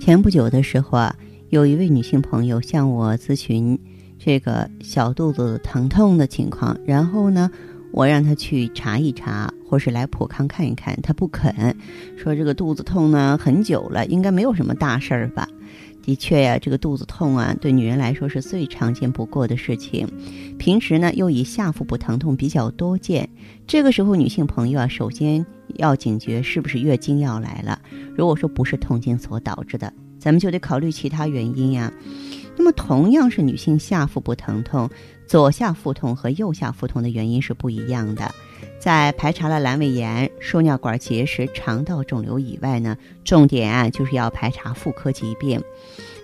前不久的时候啊，有一位女性朋友向我咨询这个小肚子疼痛的情况，然后呢，我让她去查一查，或是来普康看一看，她不肯，说这个肚子痛呢很久了，应该没有什么大事儿吧。的确呀，这个肚子痛啊，对女人来说是最常见不过的事情。平时呢，又以下腹部疼痛比较多见。这个时候，女性朋友啊，首先要警觉是不是月经要来了。如果说不是痛经所导致的，咱们就得考虑其他原因呀。那么，同样是女性下腹部疼痛，左下腹痛和右下腹痛的原因是不一样的。在排查了阑尾炎、输尿管结石、肠道肿瘤以外呢，重点啊就是要排查妇科疾病，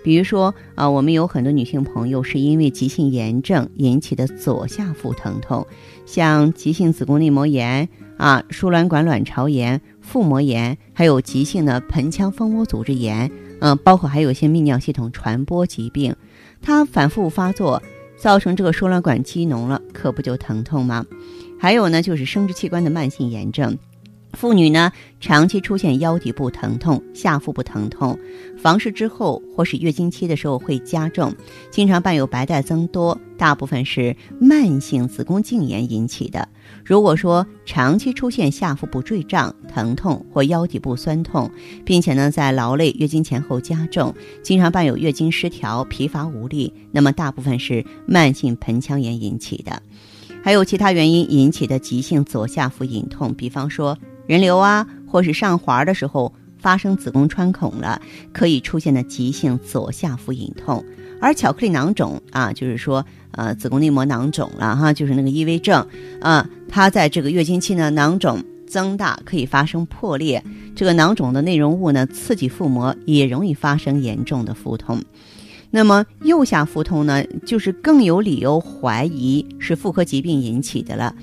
比如说啊，我们有很多女性朋友是因为急性炎症引起的左下腹疼痛，像急性子宫内膜炎啊、输卵管卵巢炎、腹膜炎，还有急性的盆腔蜂窝组织炎，嗯，包括还有一些泌尿系统传播疾病，它反复发作，造成这个输卵管积脓了，可不就疼痛吗？还有呢，就是生殖器官的慢性炎症，妇女呢长期出现腰底部疼痛、下腹部疼痛，房事之后或是月经期的时候会加重，经常伴有白带增多，大部分是慢性子宫颈炎引起的。如果说长期出现下腹部坠胀、疼痛或腰底部酸痛，并且呢在劳累、月经前后加重，经常伴有月经失调、疲乏无力，那么大部分是慢性盆腔炎引起的。还有其他原因引起的急性左下腹隐痛，比方说人流啊，或是上环的时候发生子宫穿孔了，可以出现的急性左下腹隐痛。而巧克力囊肿啊，就是说呃子宫内膜囊肿了哈，就是那个异位症啊，它在这个月经期呢囊肿增大，可以发生破裂，这个囊肿的内容物呢刺激腹膜，也容易发生严重的腹痛。那么右下腹痛呢，就是更有理由怀疑是妇科疾病引起的了。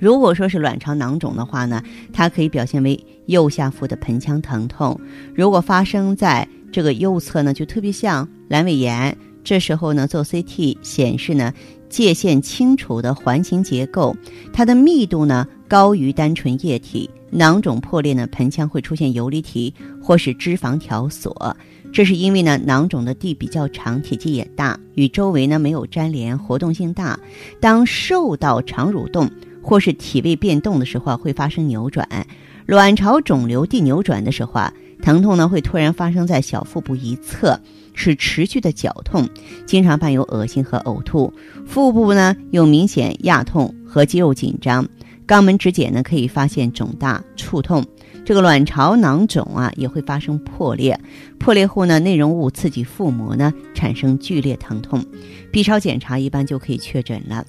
如果说是卵巢囊肿的话呢，它可以表现为右下腹的盆腔疼痛。如果发生在这个右侧呢，就特别像阑尾炎。这时候呢，做 CT 显示呢，界限清楚的环形结构，它的密度呢高于单纯液体。囊肿破裂呢，盆腔会出现游离体或是脂肪条索。这是因为呢，囊肿的地比较长，体积也大，与周围呢没有粘连，活动性大。当受到肠蠕动或是体位变动的时候，会发生扭转。卵巢肿瘤地扭转的时候啊，疼痛呢会突然发生在小腹部一侧，是持续的绞痛，经常伴有恶心和呕吐。腹部呢有明显压痛和肌肉紧张，肛门指检呢可以发现肿大、触痛。这个卵巢囊肿啊也会发生破裂，破裂后呢内容物刺激腹膜呢产生剧烈疼痛，B 超检查一般就可以确诊了。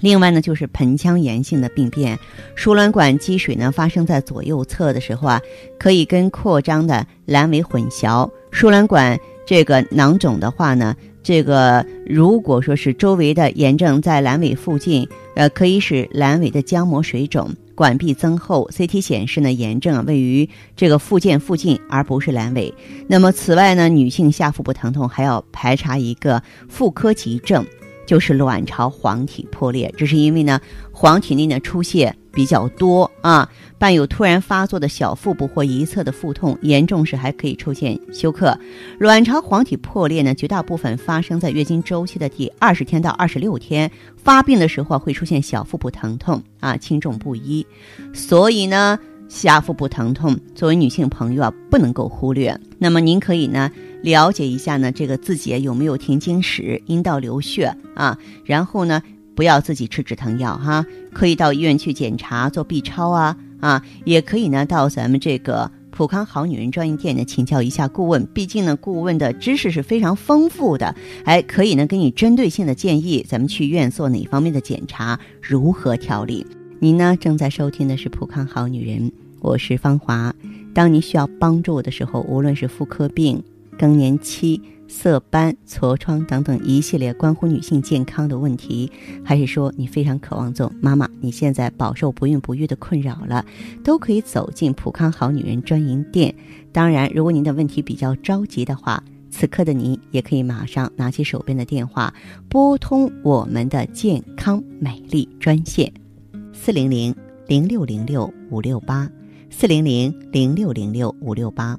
另外呢就是盆腔炎性的病变，输卵管积水呢发生在左右侧的时候啊，可以跟扩张的阑尾混淆。输卵管这个囊肿的话呢，这个如果说是周围的炎症在阑尾附近，呃，可以使阑尾的浆膜水肿。管壁增厚，CT 显示呢，炎症位于这个附件附近，而不是阑尾。那么，此外呢，女性下腹部疼痛还要排查一个妇科急症，就是卵巢黄体破裂。这是因为呢，黄体内的出血比较多啊，伴有突然发作的小腹部或一侧的腹痛，严重时还可以出现休克。卵巢黄体破裂呢，绝大部分发生在月经周期的第二十天到二十六天。发病的时候会出现小腹部疼痛啊，轻重不一，所以呢，下腹部疼痛作为女性朋友啊，不能够忽略。那么您可以呢了解一下呢，这个自己有没有停经史、阴道流血啊，然后呢不要自己吃止疼药哈，可以到医院去检查做 B 超啊啊，也可以呢到咱们这个。普康好女人专营店呢，请教一下顾问，毕竟呢，顾问的知识是非常丰富的，还可以呢给你针对性的建议，咱们去医院做哪方面的检查，如何调理。您呢正在收听的是普康好女人，我是芳华。当你需要帮助的时候，无论是妇科病、更年期、色斑、痤疮等等一系列关乎女性健康的问题，还是说你非常渴望做妈妈，你现在饱受不孕不育的困扰了，都可以走进普康好女人专营店。当然，如果您的问题比较着急的话，此刻的您也可以马上拿起手边的电话，拨通我们的健康美丽专线，四零零零六零六五六八，四零零零六零六五六八。